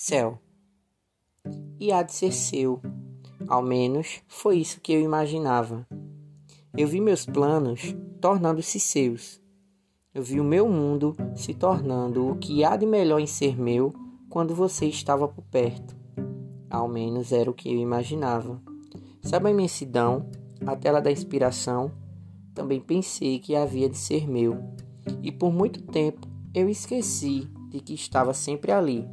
céu. E há de ser seu. Ao menos foi isso que eu imaginava. Eu vi meus planos tornando-se seus. Eu vi o meu mundo se tornando o que há de melhor em ser meu quando você estava por perto. Ao menos era o que eu imaginava. Sabe a imensidão, a tela da inspiração? Também pensei que havia de ser meu. E por muito tempo eu esqueci de que estava sempre ali.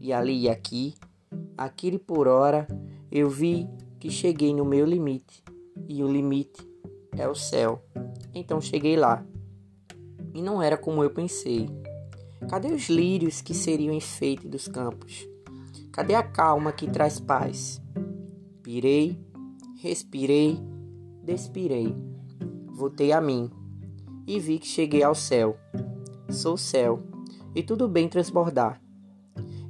E ali e aqui, aquele por hora, eu vi que cheguei no meu limite. E o limite é o céu. Então cheguei lá. E não era como eu pensei. Cadê os lírios que seriam enfeite dos campos? Cadê a calma que traz paz? Pirei, respirei, despirei. Voltei a mim e vi que cheguei ao céu. Sou céu e tudo bem transbordar.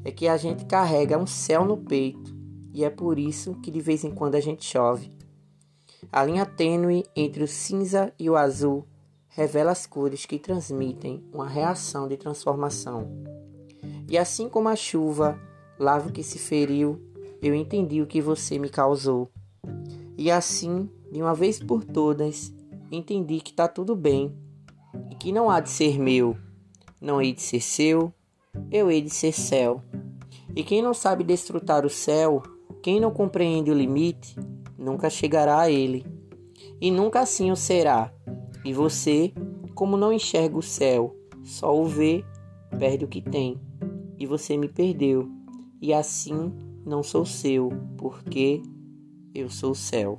É que a gente carrega um céu no peito e é por isso que de vez em quando a gente chove. A linha tênue entre o cinza e o azul revela as cores que transmitem uma reação de transformação. E assim como a chuva lava o que se feriu, eu entendi o que você me causou. E assim, de uma vez por todas, entendi que está tudo bem e que não há de ser meu, não hei de ser seu, eu hei de ser céu. E quem não sabe desfrutar o céu, quem não compreende o limite, nunca chegará a ele, e nunca assim o será. E você, como não enxerga o céu, só o vê, perde o que tem. E você me perdeu, e assim não sou seu, porque eu sou o céu.